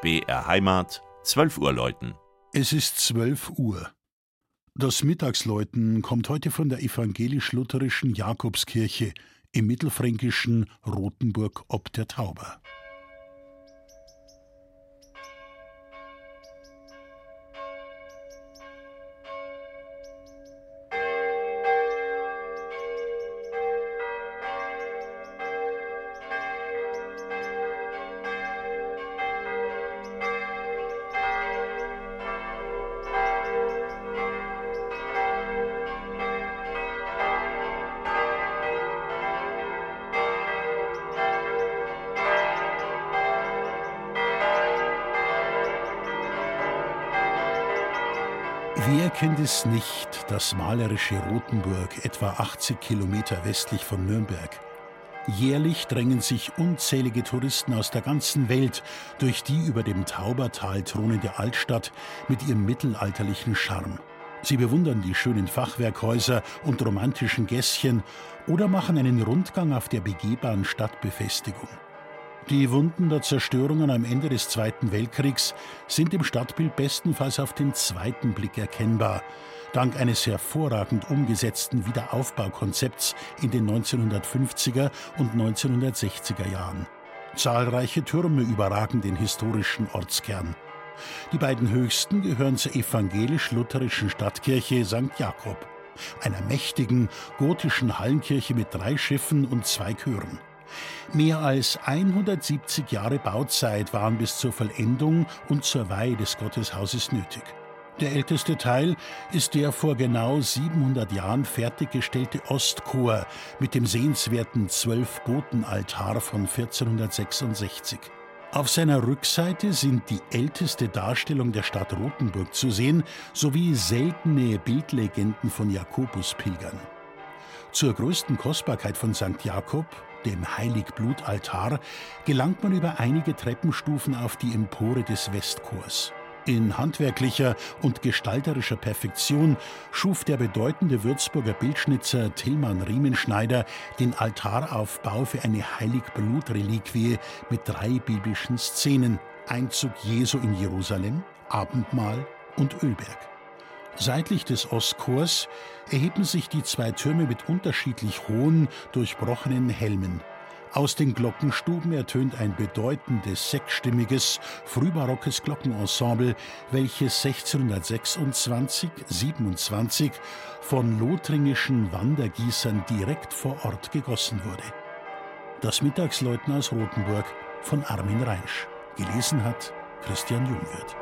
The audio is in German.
BR Heimat, 12 Uhr läuten. Es ist 12 Uhr. Das Mittagsläuten kommt heute von der evangelisch-lutherischen Jakobskirche im mittelfränkischen Rothenburg ob der Tauber. Wer kennt es nicht, das malerische Rothenburg, etwa 80 Kilometer westlich von Nürnberg? Jährlich drängen sich unzählige Touristen aus der ganzen Welt durch die über dem Taubertal thronende Altstadt mit ihrem mittelalterlichen Charme. Sie bewundern die schönen Fachwerkhäuser und romantischen Gässchen oder machen einen Rundgang auf der begehbaren Stadtbefestigung. Die Wunden der Zerstörungen am Ende des Zweiten Weltkriegs sind im Stadtbild bestenfalls auf den zweiten Blick erkennbar, dank eines hervorragend umgesetzten Wiederaufbaukonzepts in den 1950er und 1960er Jahren. Zahlreiche Türme überragen den historischen Ortskern. Die beiden höchsten gehören zur evangelisch-lutherischen Stadtkirche St. Jakob, einer mächtigen gotischen Hallenkirche mit drei Schiffen und zwei Chören. Mehr als 170 Jahre Bauzeit waren bis zur Vollendung und zur Weihe des Gotteshauses nötig. Der älteste Teil ist der vor genau 700 Jahren fertiggestellte Ostchor mit dem sehenswerten Zwölf-Boten-Altar von 1466. Auf seiner Rückseite sind die älteste Darstellung der Stadt Rothenburg zu sehen, sowie seltene Bildlegenden von Jakobuspilgern. Zur größten Kostbarkeit von St. Jakob, dem Heiligblutaltar, gelangt man über einige Treppenstufen auf die Empore des Westchors. In handwerklicher und gestalterischer Perfektion schuf der bedeutende Würzburger Bildschnitzer Tillmann Riemenschneider den Altaraufbau für eine Heiligblutreliquie mit drei biblischen Szenen: Einzug Jesu in Jerusalem, Abendmahl und Ölberg. Seitlich des Ostchors erheben sich die zwei Türme mit unterschiedlich hohen, durchbrochenen Helmen. Aus den Glockenstuben ertönt ein bedeutendes sechsstimmiges, frühbarockes Glockenensemble, welches 1626-27 von lothringischen Wandergießern direkt vor Ort gegossen wurde. Das Mittagsläuten aus Rothenburg von Armin Reinsch. Gelesen hat Christian Jungwirth.